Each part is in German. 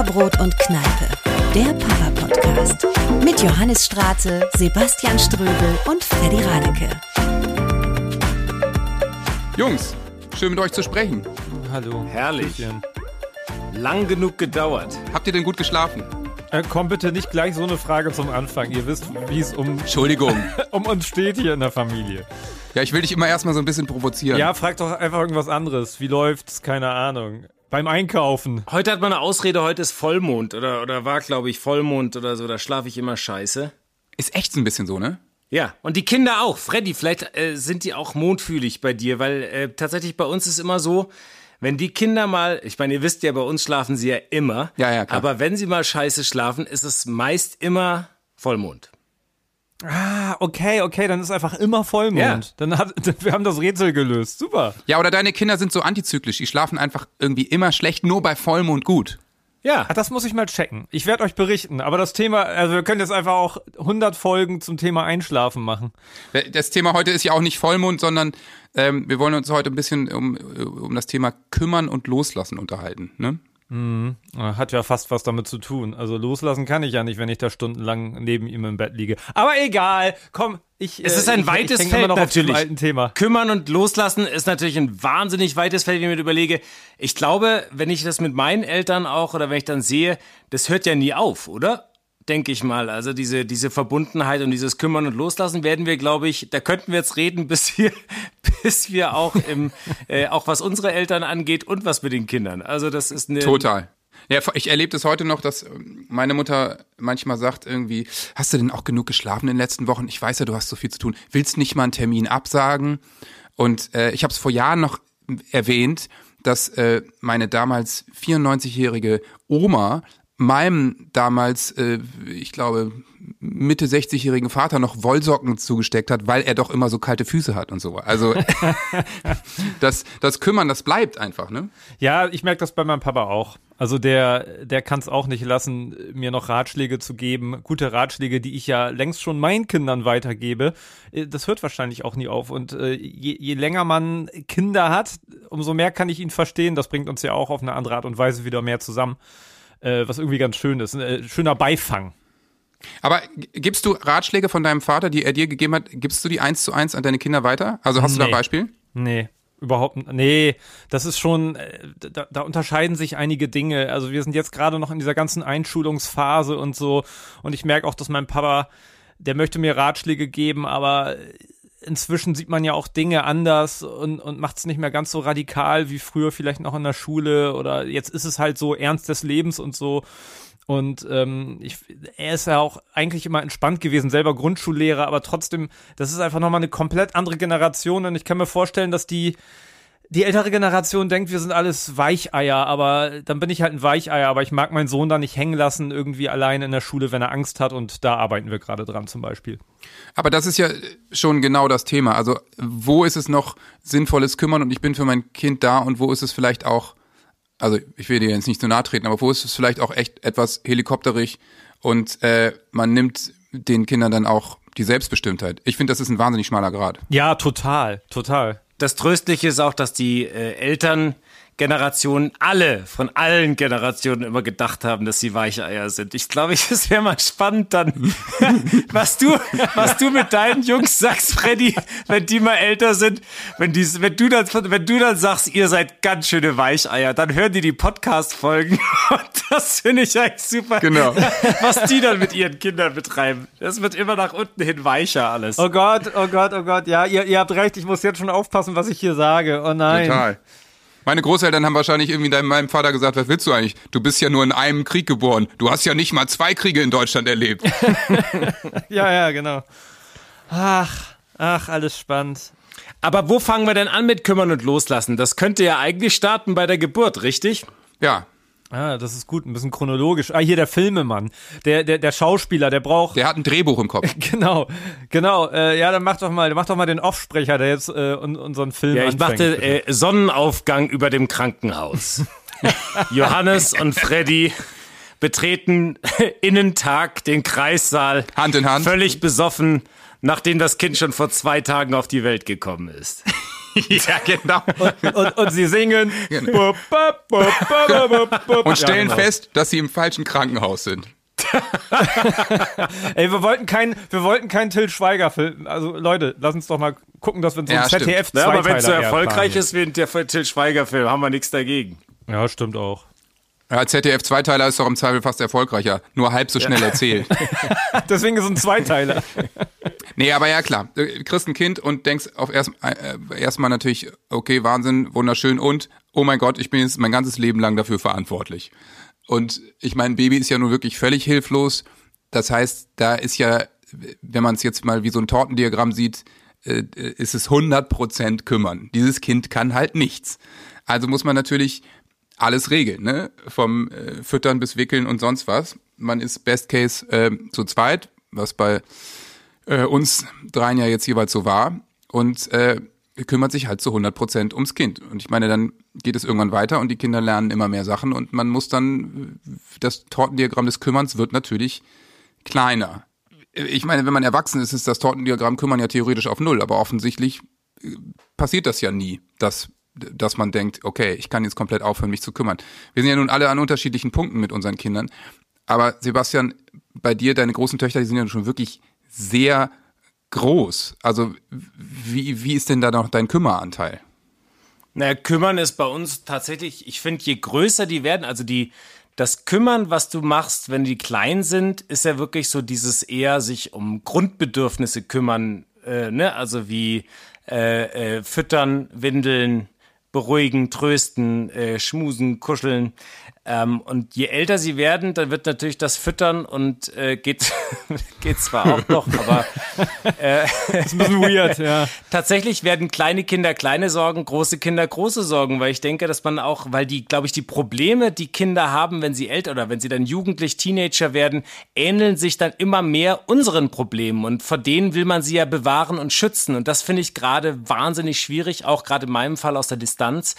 Butterbrot und Kneipe, der Papa-Podcast. Mit Johannes Straße, Sebastian Ströbel und Freddy Radeke. Jungs, schön mit euch zu sprechen. Hallo. Herrlich. Grüßchen. Lang genug gedauert. Habt ihr denn gut geschlafen? Äh, komm bitte nicht gleich so eine Frage zum Anfang. Ihr wisst, wie es um, Entschuldigung. um uns steht hier in der Familie. Ja, ich will dich immer erstmal so ein bisschen provozieren. Ja, frag doch einfach irgendwas anderes. Wie läuft's? Keine Ahnung. Beim Einkaufen. Heute hat man eine Ausrede, heute ist Vollmond oder, oder war, glaube ich, Vollmond oder so, da schlafe ich immer scheiße. Ist echt so ein bisschen so, ne? Ja, und die Kinder auch. Freddy, vielleicht äh, sind die auch mondfühlig bei dir, weil äh, tatsächlich bei uns ist immer so, wenn die Kinder mal, ich meine, ihr wisst ja, bei uns schlafen sie ja immer. Ja, ja, klar. Aber wenn sie mal scheiße schlafen, ist es meist immer Vollmond. Ah, okay, okay, dann ist einfach immer Vollmond. Ja. Dann hat, wir haben das Rätsel gelöst. Super. Ja, oder deine Kinder sind so antizyklisch. Die schlafen einfach irgendwie immer schlecht, nur bei Vollmond gut. Ja. Ah, das muss ich mal checken. Ich werde euch berichten. Aber das Thema, also wir können jetzt einfach auch 100 Folgen zum Thema Einschlafen machen. Das Thema heute ist ja auch nicht Vollmond, sondern ähm, wir wollen uns heute ein bisschen um, um das Thema Kümmern und Loslassen unterhalten. Ne? Hat ja fast was damit zu tun. Also loslassen kann ich ja nicht, wenn ich da stundenlang neben ihm im Bett liege. Aber egal. Komm, ich. Es ist ein ich, weites ich häng Feld natürlich. alten Thema. Kümmern und loslassen ist natürlich ein wahnsinnig weites Feld, wenn ich mir überlege. Ich glaube, wenn ich das mit meinen Eltern auch oder wenn ich dann sehe, das hört ja nie auf, oder? Denke ich mal. Also diese, diese Verbundenheit und dieses Kümmern und Loslassen werden wir, glaube ich, da könnten wir jetzt reden, bis wir, bis wir auch im, äh, auch was unsere Eltern angeht und was mit den Kindern. Also das ist eine. Total. Ja, ich erlebe das heute noch, dass ähm, meine Mutter manchmal sagt irgendwie, hast du denn auch genug geschlafen in den letzten Wochen? Ich weiß ja, du hast so viel zu tun. Willst nicht mal einen Termin absagen? Und äh, ich habe es vor Jahren noch erwähnt, dass äh, meine damals 94-jährige Oma meinem damals, äh, ich glaube, Mitte 60-jährigen Vater noch Wollsocken zugesteckt hat, weil er doch immer so kalte Füße hat und so. Also das, das Kümmern, das bleibt einfach, ne? Ja, ich merke das bei meinem Papa auch. Also der, der kann es auch nicht lassen, mir noch Ratschläge zu geben. Gute Ratschläge, die ich ja längst schon meinen Kindern weitergebe. Äh, Das hört wahrscheinlich auch nie auf. Und äh, je, je länger man Kinder hat, umso mehr kann ich ihn verstehen. Das bringt uns ja auch auf eine andere Art und Weise wieder mehr zusammen. Äh, was irgendwie ganz schön ist. Ein äh, schöner Beifang. Aber gibst du Ratschläge von deinem Vater, die er dir gegeben hat, gibst du die eins zu eins an deine Kinder weiter? Also hast du da ein Nee. Beispiel? Nee, überhaupt Nee, das ist schon, äh, da, da unterscheiden sich einige Dinge. Also wir sind jetzt gerade noch in dieser ganzen Einschulungsphase und so. Und ich merke auch, dass mein Papa, der möchte mir Ratschläge geben, aber inzwischen sieht man ja auch Dinge anders und, und macht es nicht mehr ganz so radikal wie früher vielleicht noch in der Schule oder jetzt ist es halt so ernst des Lebens und so. Und ähm, ich, er ist ja auch eigentlich immer entspannt gewesen, selber Grundschullehrer, aber trotzdem, das ist einfach nochmal eine komplett andere Generation und ich kann mir vorstellen, dass die, die ältere Generation denkt, wir sind alles Weicheier, aber dann bin ich halt ein Weicheier, aber ich mag meinen Sohn da nicht hängen lassen, irgendwie allein in der Schule, wenn er Angst hat und da arbeiten wir gerade dran zum Beispiel. Aber das ist ja schon genau das Thema. Also wo ist es noch sinnvolles Kümmern und ich bin für mein Kind da und wo ist es vielleicht auch, also ich will dir jetzt nicht so nahe treten, aber wo ist es vielleicht auch echt etwas helikopterig und äh, man nimmt den Kindern dann auch die Selbstbestimmtheit. Ich finde, das ist ein wahnsinnig schmaler Grad. Ja, total, total. Das Tröstliche ist auch, dass die äh, Elterngenerationen, alle, von allen Generationen immer gedacht haben, dass sie Weicheier sind. Ich glaube, es wäre mal spannend dann, was du, was du mit deinen Jungs sagst, Freddy, wenn die mal älter sind, wenn die, wenn du dann, wenn du dann sagst, ihr seid ganz schöne Weicheier, dann hören die die Podcast-Folgen und das finde ich eigentlich super. Genau. Was die dann mit ihren Kindern betreiben. Das wird immer nach unten hin weicher alles. Oh Gott, oh Gott, oh Gott, ja, ihr, ihr habt recht, ich muss jetzt schon aufpassen, was ich hier sage. Oh nein. Total. Meine Großeltern haben wahrscheinlich irgendwie meinem Vater gesagt, was willst du eigentlich? Du bist ja nur in einem Krieg geboren. Du hast ja nicht mal zwei Kriege in Deutschland erlebt. Ja, ja, genau. Ach, ach, alles spannend. Aber wo fangen wir denn an mit kümmern und loslassen? Das könnte ja eigentlich starten bei der Geburt, richtig? Ja, Ah, das ist gut, ein bisschen chronologisch. Ah, hier der Filmemann, der, der, der Schauspieler, der braucht. der hat ein Drehbuch im Kopf. Genau, genau. Äh, ja, dann mach doch mal, mach doch mal den Offsprecher, der jetzt äh, un, unseren Film Ja, ich anfängt, machte bitte. äh, Sonnenaufgang über dem Krankenhaus. Johannes und Freddy betreten Innentag den Kreissaal. Hand in Hand. Völlig besoffen, nachdem das Kind schon vor zwei Tagen auf die Welt gekommen ist. ja, genau. Und, und sie singen. Genau. Und stellen Ja, genau. fest, dass sie im falschen Krankenhaus sind. Ey, wir wollten keinen, wir wollten keinen Till Schweiger Film. Also Leute, lass uns doch mal gucken, dass wir so Ja, ein. ZDF Ja, aber wenn es so erfolgreich ist wie der Till Schweiger-Film, haben wir nichts dagegen. Ja, stimmt auch. Ja, ZDF Zweiteiler ist doch im Zweifel fast erfolgreicher. Nur halb so schnell erzählt. Deswegen ist es ein Zweiteiler. Nee, aber ja klar, du kriegst ein Kind und denkst auf erst äh, erstmal natürlich, okay, Wahnsinn, wunderschön und oh mein Gott, ich bin jetzt mein ganzes Leben lang dafür verantwortlich. Und ich mein Baby ist ja nun wirklich völlig hilflos. Das heißt, da ist ja, wenn man es jetzt mal wie so ein Tortendiagramm sieht, äh, ist es 100% kümmern. Dieses Kind kann halt nichts. Also muss man natürlich alles regeln, ne? Vom äh, Füttern bis Wickeln und sonst was. Man ist Best Case äh, zu zweit, was bei äh, uns dreien ja jetzt jeweils so war und äh, kümmert sich halt zu 100 Prozent ums Kind. Und ich meine, dann geht es irgendwann weiter und die Kinder lernen immer mehr Sachen und man muss dann, äh, das Tortendiagramm des Kümmerns wird natürlich kleiner. Ich meine, wenn man erwachsen ist, ist das Tortendiagramm Kümmern ja theoretisch auf Null, aber offensichtlich äh, passiert das ja nie, dass dass man denkt, okay, ich kann jetzt komplett aufhören, mich zu kümmern. Wir sind ja nun alle an unterschiedlichen Punkten mit unseren Kindern. Aber Sebastian, bei dir, deine großen Töchter, die sind ja schon wirklich sehr groß. Also wie, wie ist denn da noch dein Kümmeranteil? Naja, kümmern ist bei uns tatsächlich, ich finde, je größer die werden, also die, das Kümmern, was du machst, wenn die klein sind, ist ja wirklich so dieses eher sich um Grundbedürfnisse kümmern, äh, ne? Also wie äh, äh, füttern, windeln, beruhigen, trösten, äh, schmusen, kuscheln. Ähm, und je älter sie werden, dann wird natürlich das Füttern und äh, geht, geht zwar auch noch, aber ist ein bisschen weird, ja. Tatsächlich werden kleine Kinder kleine Sorgen, große Kinder große Sorgen, weil ich denke, dass man auch, weil die, glaube ich, die Probleme, die Kinder haben, wenn sie älter oder wenn sie dann jugendlich Teenager werden, ähneln sich dann immer mehr unseren Problemen und vor denen will man sie ja bewahren und schützen und das finde ich gerade wahnsinnig schwierig, auch gerade in meinem Fall aus der Distanz.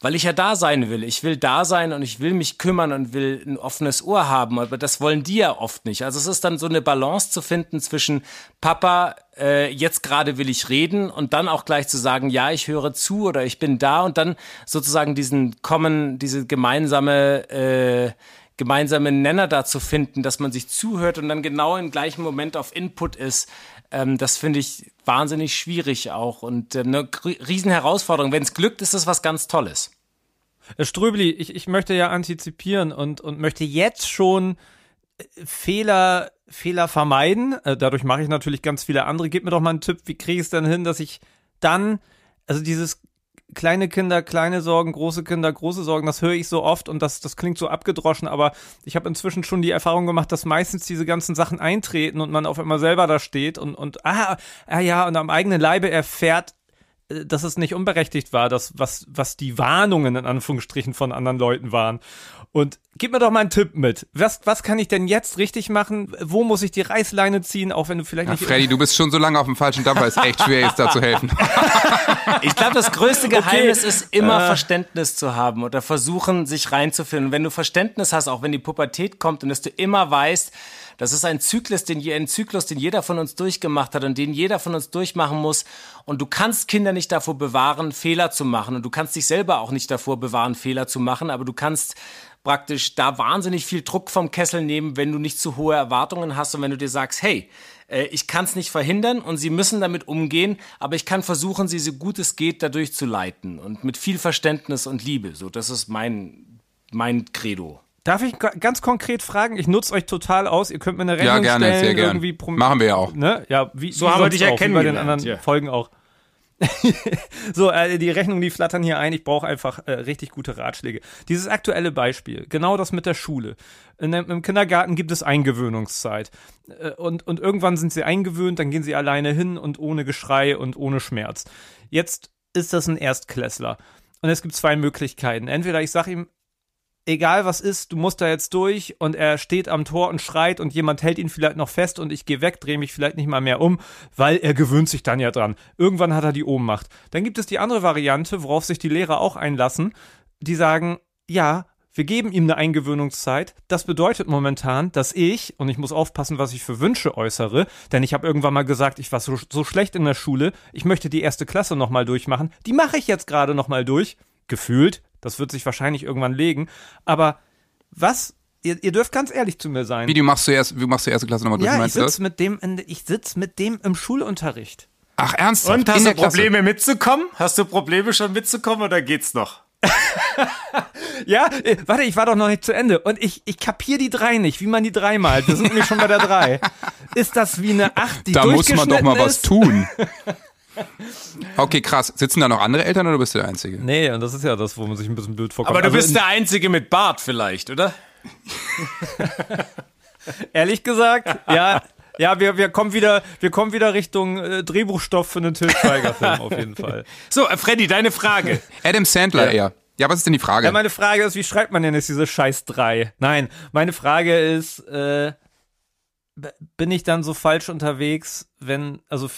Weil ich ja da sein will. Ich will da sein und ich will mich kümmern und will ein offenes Ohr haben. Aber das wollen die ja oft nicht. Also es ist dann so eine Balance zu finden zwischen Papa, äh, jetzt gerade will ich reden und dann auch gleich zu sagen, ja, ich höre zu oder ich bin da und dann sozusagen diesen kommen, diese gemeinsame äh, gemeinsamen Nenner da zu finden, dass man sich zuhört und dann genau im gleichen Moment auf Input ist. Ähm, das finde ich wahnsinnig schwierig auch und äh, eine riesen Herausforderung. Wenn es glückt, ist das was ganz Tolles. Äh, Ströbli, ich, ich möchte ja antizipieren und, und möchte jetzt schon äh, Fehler, Fehler vermeiden. Äh, Dadurch mache ich natürlich ganz viele andere. Gib mir doch mal einen Tipp, wie kriege ich es denn hin, dass ich dann, also dieses kleine Kinder, kleine Sorgen, große Kinder, große Sorgen, das höre ich so oft und das, das klingt so abgedroschen, aber ich habe inzwischen schon die Erfahrung gemacht, dass meistens diese ganzen Sachen eintreten und man auf einmal selber da steht und, und ah, ah ja, und am eigenen Leibe erfährt, äh, dass es nicht unberechtigt war, das, was, was die Warnungen in Anführungsstrichen von anderen Leuten waren. Und gib mir doch mal einen Tipp mit. Was, was kann ich denn jetzt richtig machen? Wo muss ich die Reißleine ziehen, auch wenn du vielleicht Ja, nicht. Freddy, du bist schon so lange auf dem falschen Dampfer, ist echt schwer, jetzt da zu helfen. Ich glaube, das größte Geheimnis ist immer Verständnis zu haben oder versuchen, sich reinzufinden. Und wenn du Verständnis hast, auch wenn die Pubertät kommt und dass du immer weißt, das ist ein Zyklus, den, ein Zyklus, den jeder von uns durchgemacht hat und den jeder von uns durchmachen muss. Und du kannst Kinder nicht davor bewahren, Fehler zu machen. Und du kannst dich selber auch nicht davor bewahren, Fehler zu machen. Aber du kannst praktisch da wahnsinnig viel Druck vom Kessel nehmen, wenn du nicht zu hohe Erwartungen hast und wenn du dir sagst, hey, äh, ich kann es nicht verhindern und sie müssen damit umgehen, aber ich kann versuchen, sie so gut es geht dadurch zu leiten und mit viel Verständnis und Liebe. So, das ist mein mein Credo. Darf ich ga- ganz konkret fragen? Ich nutze euch total aus. Ihr könnt mir eine Rechnung Ja, gerne, stellen. sehr gerne. Machen wir ja auch. Ne? Ja, wie, So wie haben wir dich wie bei den anderen ja. Folgen auch. so, äh, die Rechnungen, die flattern hier ein. Ich brauche einfach äh, richtig gute Ratschläge. Dieses aktuelle Beispiel, genau das mit der Schule. In, Im Kindergarten gibt es Eingewöhnungszeit. Äh, und, und irgendwann sind sie eingewöhnt, dann gehen sie alleine hin und ohne Geschrei und ohne Schmerz. Jetzt ist das ein Erstklässler. Und es gibt zwei Möglichkeiten. Entweder ich sage ihm, egal was ist, du musst da jetzt durch und er steht am Tor und schreit und jemand hält ihn vielleicht noch fest und ich gehe weg, drehe mich vielleicht nicht mal mehr um, weil er gewöhnt sich dann ja dran. Irgendwann hat er die Ohnmacht. Dann gibt es die andere Variante, worauf sich die Lehrer auch einlassen, die sagen, ja, wir geben ihm eine Eingewöhnungszeit. Das bedeutet momentan, dass ich, und ich muss aufpassen, was ich für Wünsche äußere, denn ich habe irgendwann mal gesagt, ich war so, so schlecht in der Schule, ich möchte die erste Klasse nochmal durchmachen. Die mache ich jetzt gerade nochmal durch. Gefühlt. Das wird sich wahrscheinlich irgendwann legen. Aber was Ihr, ihr, dürft ganz ehrlich zu mir sein. Wie du machst du erst, wie machst du erste Klasse nochmal durch? Ja, ich sitze mit dem, in, ich sitz mit dem im Schulunterricht. Ach ernsthaft? Und hast du Probleme mitzukommen? Hast du Probleme schon mitzukommen oder geht's noch? ja, äh, warte, ich war doch noch nicht zu Ende. Und ich, ich kapier die drei nicht, wie man die drei malt. Wir sind nämlich schon bei der drei. Ist das wie eine acht, die Da muss man doch mal ist? was tun. Okay, krass. Sitzen da noch andere Eltern oder bist du der Einzige? Nee, und das ist ja das, wo man sich ein bisschen blöd vorkommt. Aber du Also bist der Einzige mit Bart vielleicht, oder? Ehrlich gesagt, ja. Ja, wir, wir kommen wieder, wir kommen wieder Richtung äh, Drehbuchstoff für einen Till Schweiger-Film auf jeden Fall. So, äh, Freddy, deine Frage. Adam Sandler Ja. eher. Ja, was ist denn die Frage? Ja, meine Frage ist, wie schreibt man denn jetzt diese scheiß drei? Nein, meine Frage ist, äh, bin ich dann so falsch unterwegs, wenn, also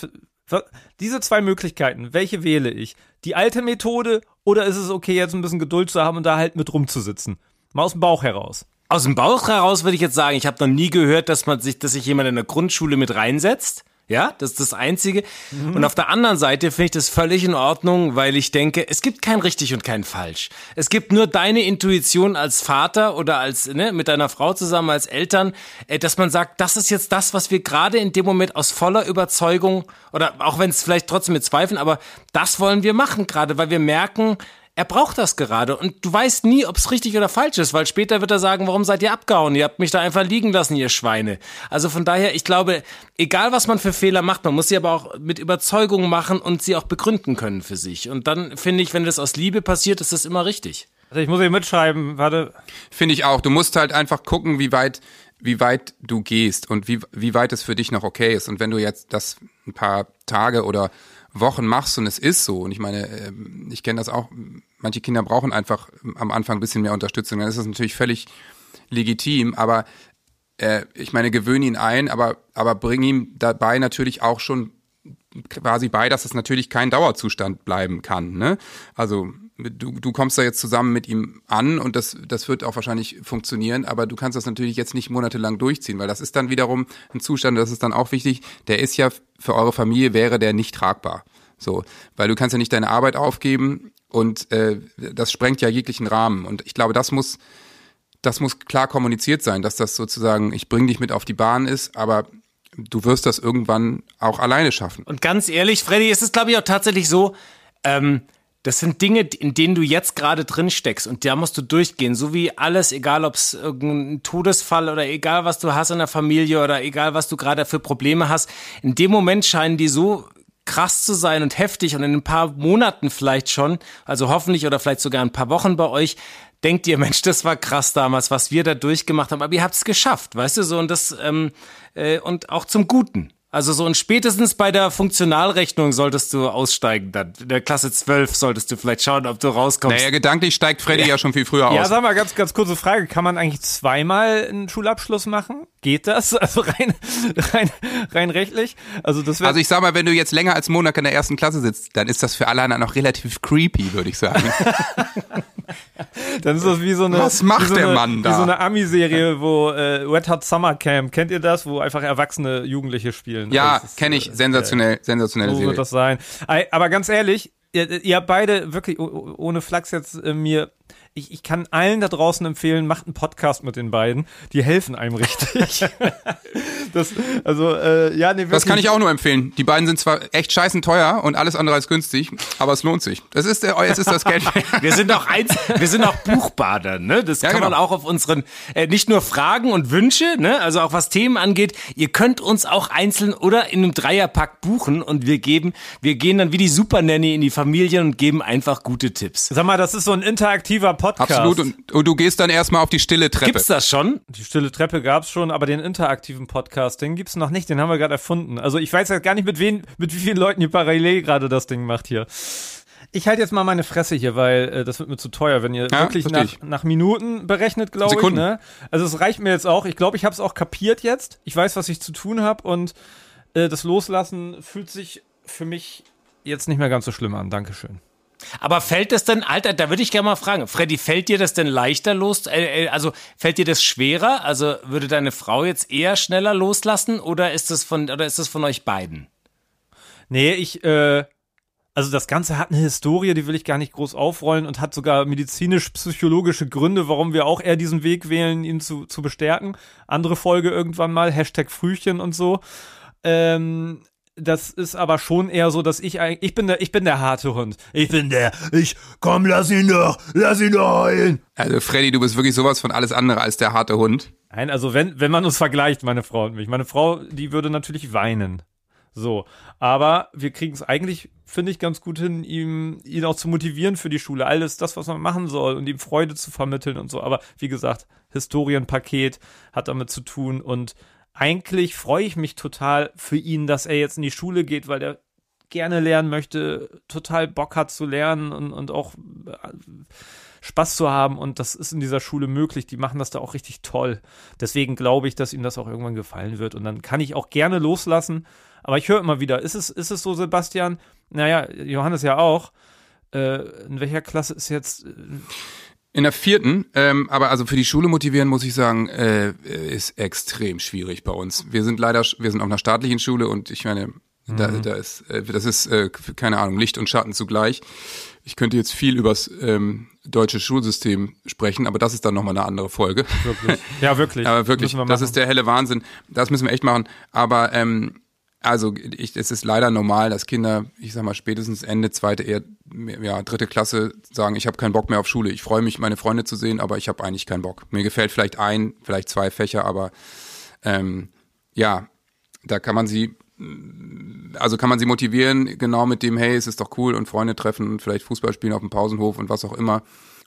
diese zwei Möglichkeiten, welche wähle ich? Die alte Methode oder ist es okay, jetzt ein bisschen Geduld zu haben und da halt mit rumzusitzen? Mal aus dem Bauch heraus. Aus dem Bauch heraus würde ich jetzt sagen, ich habe noch nie gehört, dass man sich, dass sich jemand in der Grundschule mit reinsetzt. Ja, das ist das Einzige. Und auf der anderen Seite finde ich das völlig in Ordnung, weil ich denke, es gibt kein richtig und kein falsch. Es gibt nur deine Intuition als Vater oder als ne, mit deiner Frau zusammen als Eltern, äh, dass man sagt, das ist jetzt das, was wir gerade in dem Moment aus voller Überzeugung oder auch wenn es vielleicht trotzdem mit Zweifeln, aber das wollen wir machen gerade, weil wir merken, er braucht das gerade und du weißt nie, ob es richtig oder falsch ist, weil später wird er sagen, warum seid ihr abgehauen? Ihr habt mich da einfach liegen lassen, ihr Schweine. Also von daher, ich glaube, egal was man für Fehler macht, man muss sie aber auch mit Überzeugung machen und sie auch begründen können für sich. Und dann finde ich, wenn das aus Liebe passiert, ist das immer richtig. Also ich muss hier mitschreiben, warte. Finde ich auch. Du musst halt einfach gucken, wie weit, wie weit du gehst und wie, wie weit es für dich noch okay ist. Und wenn du jetzt das ein paar Tage oder Wochen machst und es ist so, und ich meine, ähm, ich kenne das auch, manche Kinder brauchen einfach am Anfang ein bisschen mehr Unterstützung, dann ist das natürlich völlig legitim, aber äh, ich meine, gewöhne ihn ein, aber, aber bring ihm dabei natürlich auch schon quasi bei, dass es natürlich kein Dauerzustand bleiben kann. Ne? Also du, du kommst da jetzt zusammen mit ihm an und das, das wird auch wahrscheinlich funktionieren, aber du kannst das natürlich jetzt nicht monatelang durchziehen, weil das ist dann wiederum ein Zustand, das ist dann auch wichtig, der ist ja für eure Familie wäre der nicht tragbar. So, weil du kannst ja nicht deine Arbeit aufgeben und äh, das sprengt ja jeglichen Rahmen. Und ich glaube, das muss, das muss klar kommuniziert sein, dass das sozusagen, ich bring dich mit auf die Bahn ist, aber du wirst das irgendwann auch alleine schaffen. Und ganz ehrlich, Freddy, ist es glaube ich auch tatsächlich so, ähm, das sind Dinge, in denen du jetzt gerade drin steckst und da musst du durchgehen, so wie alles, egal ob es irgendein Todesfall oder egal was du hast in der Familie oder egal was du gerade für Probleme hast. In dem Moment scheinen die so krass zu sein und heftig und in ein paar Monaten vielleicht schon, also hoffentlich oder vielleicht sogar ein paar Wochen bei euch, denkt ihr, Mensch, das war krass damals, was wir da durchgemacht haben, aber ihr habt es geschafft, weißt du so und das ähm, äh, und auch zum Guten. Also so und spätestens bei der Funktionalrechnung solltest du aussteigen dann. In der Klasse 12 solltest du vielleicht schauen, ob du rauskommst. Naja, gedanklich steigt Freddy ja schon viel früher Ja, aus. sag mal, ganz, ganz kurze Frage. Kann man eigentlich zweimal einen Schulabschluss machen? Geht das? Also rein, rein, rein rechtlich? Also das. Also ich sag mal, wenn du jetzt länger als Monat in der ersten Klasse sitzt, dann ist das für alle anderen noch relativ creepy, würde ich sagen. Dann ist das wie so eine. Was macht so der eine, Mann da? Wie so eine Ami-Serie, wo äh, Red Hot Summer Camp. Kennt ihr das? Wo einfach erwachsene Jugendliche spielen. ja, Also kenne ich. äh, Sensationell, sensationelle So Serie. wird das sein. Ei, Aber ganz ehrlich, ihr, ihr habt beide wirklich oh- oh- ohne Flachs jetzt äh, mir. Ich, ich kann allen da draußen empfehlen, macht einen Podcast mit den beiden. Die helfen einem richtig. das, also, äh, ja, nee, wirklich. Das kann ich auch nur empfehlen. Die beiden sind zwar echt scheißen teuer und alles andere als günstig, aber es lohnt sich. Das ist, der, jetzt ist das Geld. Wir sind auch eins, wir sind auch Buchbader, ne? Das Ja, kann man genau. auch auf unseren äh, nicht nur Fragen und Wünsche, ne? Also auch was Themen angeht. Ihr könnt uns auch einzeln oder in einem Dreierpack buchen und wir geben, wir gehen dann wie die Super Nanny in die Familien und geben einfach gute Tipps. Sag mal, das ist so ein interaktiver Podcast. Absolut. Und, und du gehst dann erstmal auf die stille Treppe. Gibt's das schon? Die stille Treppe gab's schon, aber den interaktiven Podcast, den gibt's noch nicht, den haben wir gerade erfunden. Also ich weiß jetzt gar nicht, mit wen, mit wie vielen Leuten ihr parallel gerade das Ding macht hier. Ich halte jetzt mal meine Fresse hier, weil äh, das wird mir zu teuer, wenn ihr Ja, wirklich nach, nach Minuten berechnet, glaube ich. Ne? Also es reicht mir jetzt auch. Ich glaube, ich habe es auch kapiert jetzt. Ich weiß, was ich zu tun habe und äh, das Loslassen fühlt sich für mich jetzt nicht mehr ganz so schlimm an. Dankeschön. Aber fällt das denn, Alter, da würde ich gerne mal fragen, Freddy, fällt dir das denn leichter los? Äh, äh, also fällt dir das schwerer? Also würde deine Frau jetzt eher schneller loslassen oder ist das von, oder ist das von euch beiden? Nee, ich, äh, also das Ganze hat eine Historie, die will ich gar nicht groß aufrollen und hat sogar medizinisch-psychologische Gründe, warum wir auch eher diesen Weg wählen, ihn zu, zu bestärken. Andere Folge irgendwann mal, Hashtag Frühchen und so. Ähm, das ist aber schon eher so, dass ich ich bin der ich bin der harte Hund. Ich bin der ich komm lass ihn doch, lass ihn doch heulen. Also Freddy, du bist wirklich sowas von alles andere als der harte Hund. Nein, also wenn wenn man uns vergleicht, meine Frau und mich, meine Frau, die würde natürlich weinen. So, aber wir kriegen es eigentlich, finde ich, ganz gut hin, ihm, ihn auch zu motivieren für die Schule. Alles das, was man machen soll und ihm Freude zu vermitteln und so. Aber wie gesagt, Historienpaket hat damit zu tun und eigentlich freue ich mich total für ihn, dass er jetzt in die Schule geht, weil er gerne lernen möchte, total Bock hat zu lernen und, und auch äh, Spaß zu haben. Und das ist in dieser Schule möglich. Die machen das da auch richtig toll. Deswegen glaube ich, dass ihm das auch irgendwann gefallen wird. Und dann kann ich auch gerne loslassen. Aber ich höre immer wieder, ist es, ist es so, Sebastian? Naja, Johannes ja auch. Äh, in welcher Klasse ist jetzt. In der vierten, ähm, aber also für die Schule motivieren muss ich sagen, äh, ist extrem schwierig bei uns. Wir sind leider, wir sind auf einer staatlichen Schule und ich meine, mhm. da, da ist, äh, das ist äh, keine Ahnung Licht und Schatten zugleich. Ich könnte jetzt viel übers ähm, deutsche Schulsystem sprechen, aber das ist dann nochmal eine andere Folge. Wirklich? Ja, wirklich. aber wirklich, das ist der helle Wahnsinn. Das müssen wir echt machen. Aber ähm, also ich, es ist leider normal, dass Kinder, ich sag mal spätestens Ende zweite, eher ja dritte Klasse sagen, ich habe keinen Bock mehr auf Schule. Ich freue mich, meine Freunde zu sehen, aber ich habe eigentlich keinen Bock. Mir gefällt vielleicht ein, vielleicht zwei Fächer, aber ähm, ja, da kann man sie, also kann man sie motivieren, genau mit dem, hey, es ist doch cool und Freunde treffen und vielleicht Fußball spielen auf dem Pausenhof und was auch immer.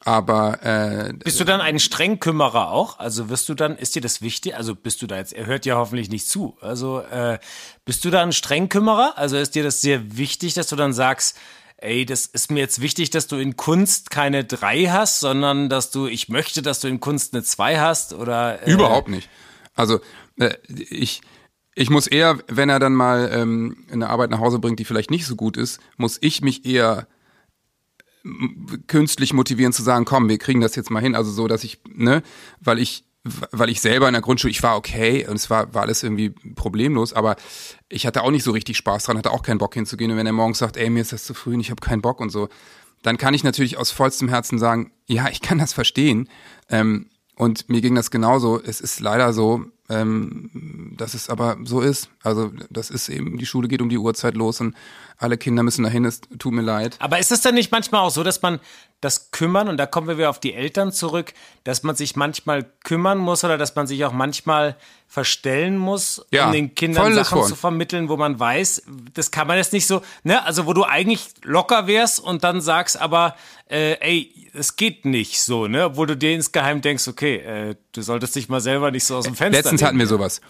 Aber äh, bist du dann ein Strengkümmerer auch? Also wirst du dann, ist dir das wichtig? Also bist du da jetzt, er hört ja hoffentlich nicht zu. Also äh, bist du da ein Strengkümmerer? Also ist dir das sehr wichtig, dass du dann sagst, ey, das ist mir jetzt wichtig, dass du in Kunst keine drei hast, sondern dass du, ich möchte, dass du in Kunst eine zwei hast oder äh, überhaupt nicht. Also äh, ich ich muss eher, wenn er dann mal ähm, eine Arbeit nach Hause bringt, die vielleicht nicht so gut ist, muss ich mich eher künstlich motivieren zu sagen, komm, wir kriegen das jetzt mal hin. Also so, dass ich, ne, weil ich, weil ich selber in der Grundschule, ich war okay und es war, war alles irgendwie problemlos, aber ich hatte auch nicht so richtig Spaß dran, hatte auch keinen Bock hinzugehen. Und wenn er morgens sagt, ey, mir ist das zu früh und ich habe keinen Bock und so, dann kann ich natürlich aus vollstem Herzen sagen, ja, ich kann das verstehen. Ähm, und mir ging das genauso. Es ist leider so, ähm, dass es aber so ist. Also das ist eben, die Schule geht um die Uhrzeit los und alle Kinder müssen dahin, es tut mir leid. Aber ist es denn nicht manchmal auch so, dass man das kümmern, und da kommen wir wieder auf die Eltern zurück, dass man sich manchmal kümmern muss oder dass man sich auch manchmal verstellen muss, ja, um den Kindern Sachen zu vermitteln, wo man weiß, das kann man jetzt nicht so, ne, also wo du eigentlich locker wärst und dann sagst aber, äh, ey, es geht nicht so, ne, obwohl du dir insgeheim denkst, okay, äh, du solltest dich mal selber nicht so aus dem Fenster Letztens nehmen. hatten wir sowas.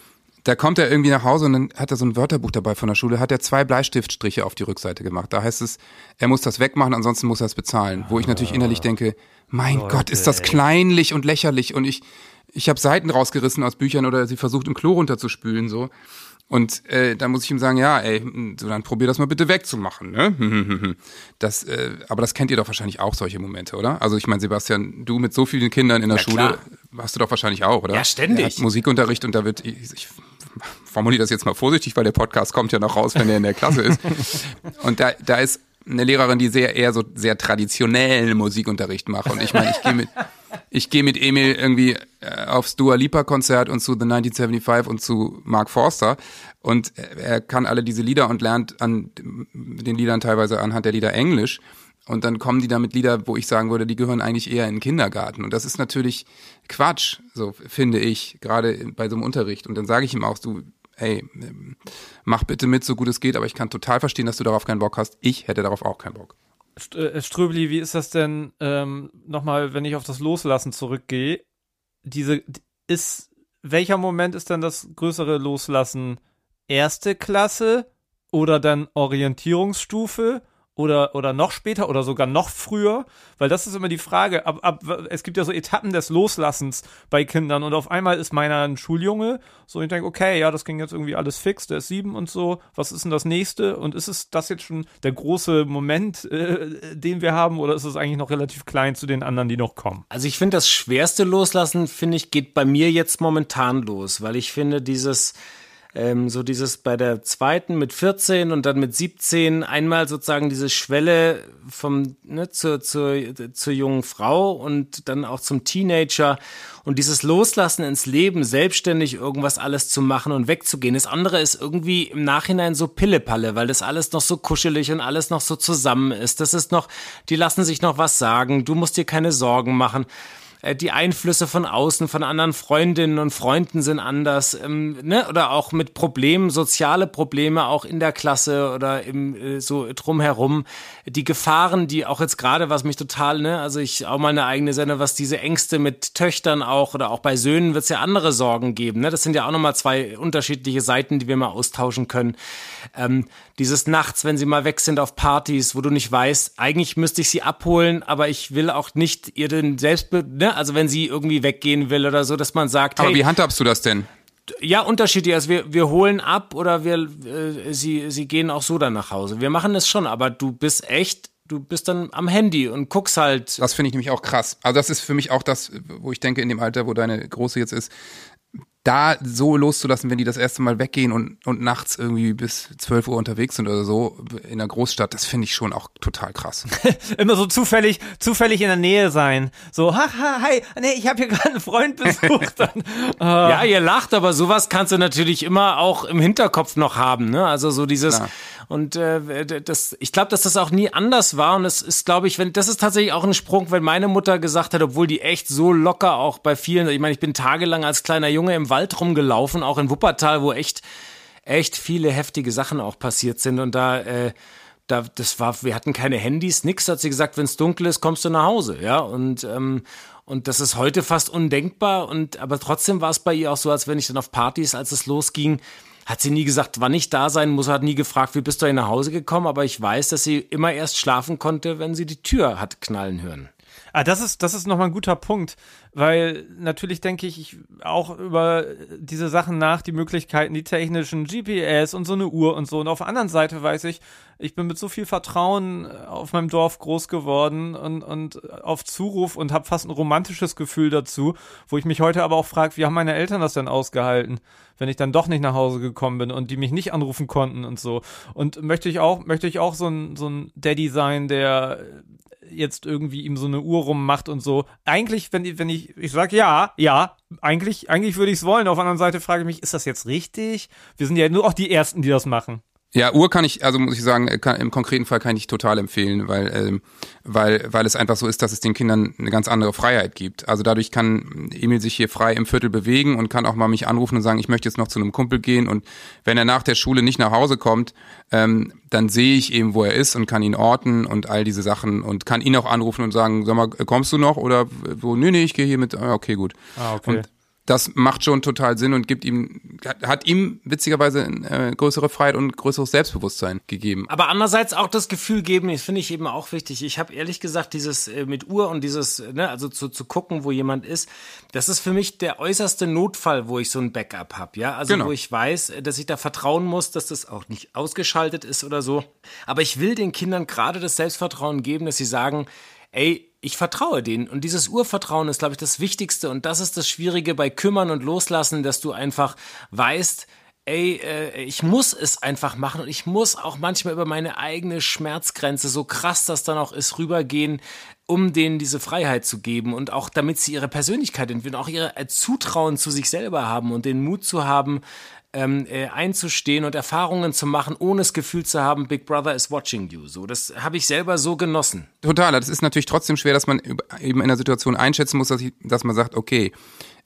Da kommt er irgendwie nach Hause und dann hat er so ein Wörterbuch dabei von der Schule, hat er zwei Bleistiftstriche auf die Rückseite gemacht. Da heißt es, er muss das wegmachen, ansonsten muss er es bezahlen. Wo ich natürlich innerlich denke, mein Leute, Gott, ist das kleinlich und lächerlich und ich, ich habe Seiten rausgerissen aus Büchern oder sie versucht im Klo runterzuspülen so. Und äh, dann muss ich ihm sagen, ja, ey, so dann probier das mal bitte wegzumachen, ne? Das, äh, aber das kennt ihr doch wahrscheinlich auch solche Momente, oder? Also ich meine, Sebastian, du mit so vielen Kindern in der ja, Schule klar. hast du doch wahrscheinlich auch, oder? Ja, ständig. Musikunterricht und da wird, ich, ich formuliere das jetzt mal vorsichtig, weil der Podcast kommt ja noch raus, wenn er in der Klasse ist. Und da, da ist eine Lehrerin, die sehr eher so sehr traditionellen Musikunterricht macht. Und ich meine, ich gehe mit, ich gehe mit Emil irgendwie äh, aufs Dua Lipa Konzert und zu The 1975 und zu Mark Forster. Und er kann alle diese Lieder und lernt an den Liedern teilweise anhand der Lieder Englisch. Und dann kommen die da mit Lieder, wo ich sagen würde, die gehören eigentlich eher in den Kindergarten. Und das ist natürlich Quatsch, so finde ich, gerade bei so einem Unterricht. Und dann sage ich ihm auch, du, hey, mach bitte mit, so gut es geht, aber ich kann total verstehen, dass du darauf keinen Bock hast. Ich hätte darauf auch keinen Bock. Äh, Ströbli, wie ist das denn, ähm, nochmal, wenn ich auf das Loslassen zurückgehe, diese, ist, welcher Moment ist denn das größere Loslassen? Erste Klasse oder dann Orientierungsstufe oder, oder noch später oder sogar noch früher? Weil das ist immer die Frage. Ab, ab, es gibt ja so Etappen des Loslassens bei Kindern und auf einmal ist meiner ein Schuljunge. So, ich denke, okay, ja, das ging jetzt irgendwie alles fix, der ist sieben und so. Was ist denn das nächste? Und ist es das jetzt schon der große Moment, äh, den wir haben, oder ist es eigentlich noch relativ klein zu den anderen, die noch kommen? Also ich finde, das schwerste Loslassen, finde ich, geht bei mir jetzt momentan los, weil ich finde, dieses ähm, so dieses bei der zweiten mit 14 und dann mit 17 einmal sozusagen diese Schwelle vom ne, zur, zur, zur jungen Frau und dann auch zum Teenager und dieses Loslassen ins Leben, selbstständig irgendwas alles zu machen und wegzugehen. Das andere ist irgendwie im Nachhinein so Pillepalle, weil das alles noch so kuschelig und alles noch so zusammen ist. Das ist noch, die lassen sich noch was sagen, du musst dir keine Sorgen machen. Äh, die Einflüsse von außen, von anderen Freundinnen und Freunden sind anders, ähm, ne? oder auch mit Problemen, soziale Probleme auch in der Klasse oder im, äh, so drumherum. Die Gefahren, die auch jetzt gerade, was mich total, ne, also ich auch mal eine eigene Sende, was diese Ängste mit Töchtern auch oder auch bei Söhnen wird es ja andere Sorgen geben. Ne? Das sind ja auch nochmal zwei unterschiedliche Seiten, die wir mal austauschen können. Ähm, dieses nachts, wenn sie mal weg sind auf Partys, wo du nicht weißt, eigentlich müsste ich sie abholen, aber ich will auch nicht ihr den Selbstbild, ne? Also wenn sie irgendwie weggehen will oder so, dass man sagt, Aber hey, wie handhabst du das denn? ja, unterschiedlich. Also wir, wir holen ab oder wir, äh, sie, sie gehen auch so dann nach Hause. Wir machen es schon, aber du bist echt, du bist dann am Handy und guckst halt. Das finde ich nämlich auch krass. Also das ist für mich auch das, wo ich denke, in dem Alter, wo deine Große jetzt ist, da so loszulassen, wenn die das erste Mal weggehen und, und nachts irgendwie bis 12 Uhr unterwegs sind oder so in der Großstadt, das finde ich schon auch total krass. Immer so zufällig, zufällig in der Nähe sein. So, haha, hi, nee, ich habe hier gerade einen Freund besucht. Dann, äh, Ja, ihr lacht, aber sowas kannst du natürlich immer auch im Hinterkopf noch haben, ne? Also so dieses Klar. und äh, das, ich glaube, dass das auch nie anders war und es ist, glaube ich, wenn das ist tatsächlich auch ein Sprung, wenn meine Mutter gesagt hat, obwohl die echt so locker auch bei vielen, ich meine, ich bin tagelang als kleiner Junge im Wald rumgelaufen, auch in Wuppertal, wo echt echt viele heftige Sachen auch passiert sind. Und da äh, da, das war, wir hatten keine Handys, nix, hat sie gesagt, wenn es dunkel ist, kommst du nach Hause, ja, und, ähm, und das ist heute fast undenkbar. Und, aber trotzdem war es bei ihr auch so, als wenn ich dann auf Partys, als es losging, hat sie nie gesagt, wann ich da sein muss, hat nie gefragt, wie bist du denn nach Hause gekommen, aber ich weiß, dass sie immer erst schlafen konnte, wenn sie die Tür hat knallen hören. Ah, das ist, das ist nochmal ein guter Punkt, weil natürlich denke ich, auch über diese Sachen nach, die Möglichkeiten, die technischen, GPS und so eine Uhr und so. Und auf der anderen Seite weiß ich, ich bin mit so viel Vertrauen auf meinem Dorf groß geworden und, und auf Zuruf und habe fast ein romantisches Gefühl dazu, wo ich mich heute aber auch frage, wie haben meine Eltern das denn ausgehalten, wenn ich dann doch nicht nach Hause gekommen bin und die mich nicht anrufen konnten und so. Und möchte ich auch, möchte ich auch so ein, so ein Daddy sein, der jetzt irgendwie ihm so eine Uhr rummacht und so. Eigentlich, wenn, wenn ich, ich sag ja, ja, eigentlich, eigentlich würde ich es wollen. Auf der anderen Seite frage ich mich, ist das jetzt richtig? Wir sind ja nur auch die Ersten, die das machen. Ja, Uhr kann ich, also muss ich sagen, äh, kann, im konkreten Fall kann ich total empfehlen, weil, ähm, weil, weil es einfach so ist, dass es den Kindern eine ganz andere Freiheit gibt. Also dadurch kann Emil sich hier frei im Viertel bewegen und kann auch mal mich anrufen und sagen, ich möchte jetzt noch zu einem Kumpel gehen und wenn er nach der Schule nicht nach Hause kommt, ähm, dann sehe ich eben, wo er ist und kann ihn orten und all diese Sachen und kann ihn auch anrufen und sagen, sag mal, kommst du noch oder wo, nee, nee, ich gehe hier mit, ah, okay, gut. Ah, okay. Und das macht schon total Sinn und gibt ihm, hat- hat ihm witzigerweise äh, größere Freiheit und größeres Selbstbewusstsein gegeben. Aber andererseits auch das Gefühl geben, das finde ich eben auch wichtig. Ich habe ehrlich gesagt dieses äh, mit Uhr und dieses, äh, ne, also zu, zu gucken, wo jemand ist, das ist für mich der äußerste Notfall, wo ich so ein Backup habe, ja. Also Genau. wo ich weiß, äh, dass ich da vertrauen muss, dass das auch nicht ausgeschaltet ist oder so. Aber ich will den Kindern gerade das Selbstvertrauen geben, dass sie sagen, ey, ich vertraue denen. Und dieses Urvertrauen ist, glaube ich, das Wichtigste. Und das ist das Schwierige bei Kümmern und Loslassen, dass du einfach weißt, ey, äh, ich muss es einfach machen und ich muss auch manchmal über meine eigene Schmerzgrenze, so krass das dann auch ist, rübergehen, um denen diese Freiheit zu geben und auch damit sie ihre Persönlichkeit entwickeln, auch ihre äh, Zutrauen zu sich selber haben und den Mut zu haben, ähm, äh, einzustehen und Erfahrungen zu machen, ohne das Gefühl zu haben, Big Brother is watching you. So, das habe ich selber so genossen. Total, das ist natürlich trotzdem schwer, dass man eben in der Situation einschätzen muss, dass, ich, dass man sagt, okay,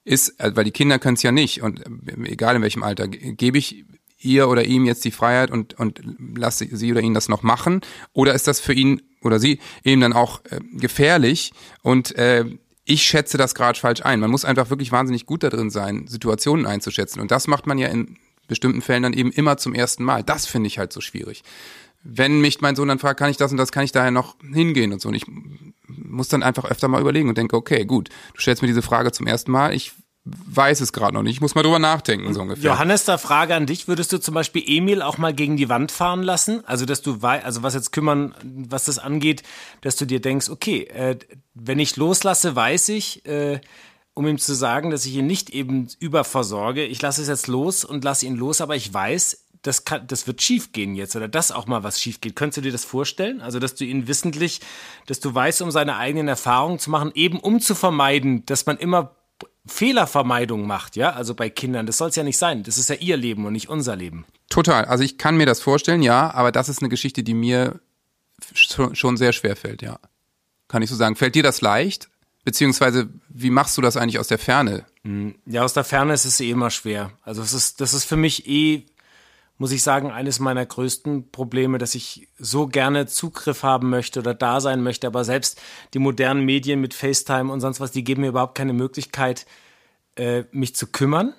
ist, äh, weil die Kinder können es ja nicht und äh, egal in welchem Alter, ge- gebe ich ihr oder ihm jetzt die Freiheit und, und lasse sie oder ihn das noch machen oder ist das für ihn oder sie eben dann auch äh, gefährlich und äh, ich schätze das gerade falsch ein. Man muss einfach wirklich wahnsinnig gut da drin sein, Situationen einzuschätzen und das macht man ja in bestimmten Fällen dann eben immer zum ersten Mal. Das finde ich halt so schwierig. wenn mich mein Sohn dann fragt, kann ich das und das, kann ich daher noch hingehen und so. Und ich muss dann einfach öfter mal überlegen und denke, okay, gut, du stellst mir diese Frage zum ersten Mal, ich weiß es gerade noch nicht, ich muss mal drüber nachdenken, so ungefähr. Johannes, da Frage an dich, würdest du zum Beispiel Emil auch mal gegen die Wand fahren lassen? Also, dass du also was jetzt kümmern, was das angeht, dass du dir denkst, okay, äh, wenn ich loslasse, weiß ich, äh, um ihm zu sagen, dass ich ihn nicht eben überversorge, ich lasse es jetzt los und lasse ihn los, aber ich weiß, das, kann, das wird schief gehen jetzt oder dass auch mal was schief geht. Könntest du dir das vorstellen? Also, dass du ihn wissentlich, dass du weißt, um seine eigenen Erfahrungen zu machen, eben um zu vermeiden, dass man immer Fehlervermeidung macht, ja, also bei Kindern. Das soll es ja nicht sein. Das ist ja ihr Leben und nicht unser Leben. Total. Also ich kann mir das vorstellen, ja, aber das ist eine Geschichte, die mir schon sehr schwer fällt, ja. Kann ich so sagen. Fällt dir das leicht? Beziehungsweise, wie machst du das eigentlich aus der Ferne? Hm, ja, aus der Ferne ist es eh immer schwer. Also es ist, das ist für mich eh muss ich sagen, eines meiner größten Probleme, dass ich so gerne Zugriff haben möchte oder da sein möchte, aber selbst die modernen Medien mit FaceTime und sonst was, die geben mir überhaupt keine Möglichkeit, äh, mich zu kümmern.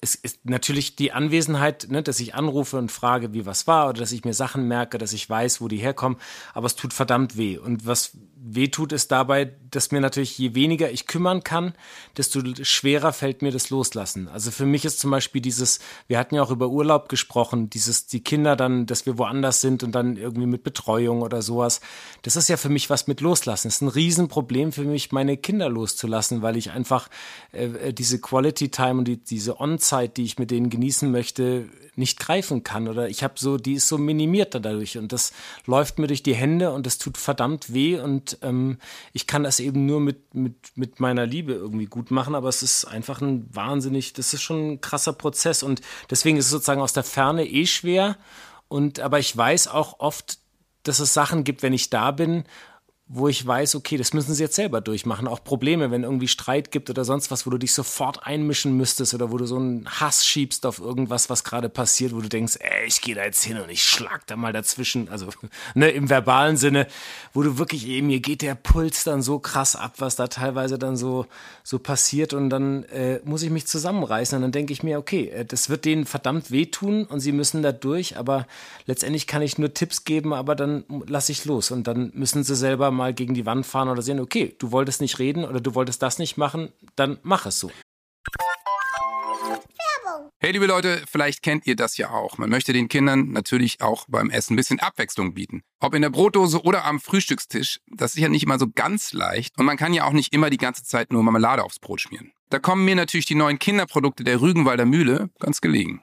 Es ist natürlich die Anwesenheit, ne, dass ich anrufe und frage, wie was war, oder dass ich mir Sachen merke, dass ich weiß, wo die herkommen, aber es tut verdammt weh. Und was weh tut, ist dabei, dass mir natürlich, je weniger ich kümmern kann, desto schwerer fällt mir das Loslassen. Also für mich ist zum Beispiel dieses, wir hatten ja auch über Urlaub gesprochen, dieses, die Kinder dann, dass wir woanders sind und dann irgendwie mit Betreuung oder sowas. Das ist ja für mich was mit Loslassen. Es ist ein Riesenproblem für mich, meine Kinder loszulassen, weil ich einfach äh, diese Quality Time und die, diese On-Zeit Zeit, die ich mit denen genießen möchte, nicht greifen kann oder ich habe so, die ist so minimiert dadurch und das läuft mir durch die Hände und das tut verdammt weh und ähm, ich kann das eben nur mit, mit, mit meiner Liebe irgendwie gut machen, aber es ist einfach ein wahnsinnig, das ist schon ein krasser Prozess und deswegen ist es sozusagen aus der Ferne eh schwer und aber ich weiß auch oft, dass es Sachen gibt, wenn ich da bin wo ich weiß, okay, das müssen sie jetzt selber durchmachen. Auch Probleme, wenn irgendwie Streit gibt oder sonst was, wo du dich sofort einmischen müsstest oder wo du so einen Hass schiebst auf irgendwas, was gerade passiert, wo du denkst, ey, ich gehe da jetzt hin und ich schlag da mal dazwischen. Also ne, im verbalen Sinne, wo du wirklich, ey, mir geht der Puls dann so krass ab, was da teilweise dann so, so passiert und dann äh, muss ich mich zusammenreißen und dann denke ich mir, okay, äh, das wird denen verdammt wehtun und sie müssen da durch, aber letztendlich kann ich nur Tipps geben, aber dann lasse ich los und dann müssen sie selber mal gegen die Wand fahren oder sehen, okay, du wolltest nicht reden oder du wolltest das nicht machen, dann mach es so. Hey liebe Leute, vielleicht kennt ihr das ja auch. Man möchte den Kindern natürlich auch beim Essen ein bisschen Abwechslung bieten. Ob in der Brotdose oder am Frühstückstisch, das ist ja nicht immer so ganz leicht und man kann ja auch nicht immer die ganze Zeit nur Marmelade aufs Brot schmieren. Da kommen mir natürlich die neuen Kinderprodukte der Rügenwalder Mühle ganz gelegen.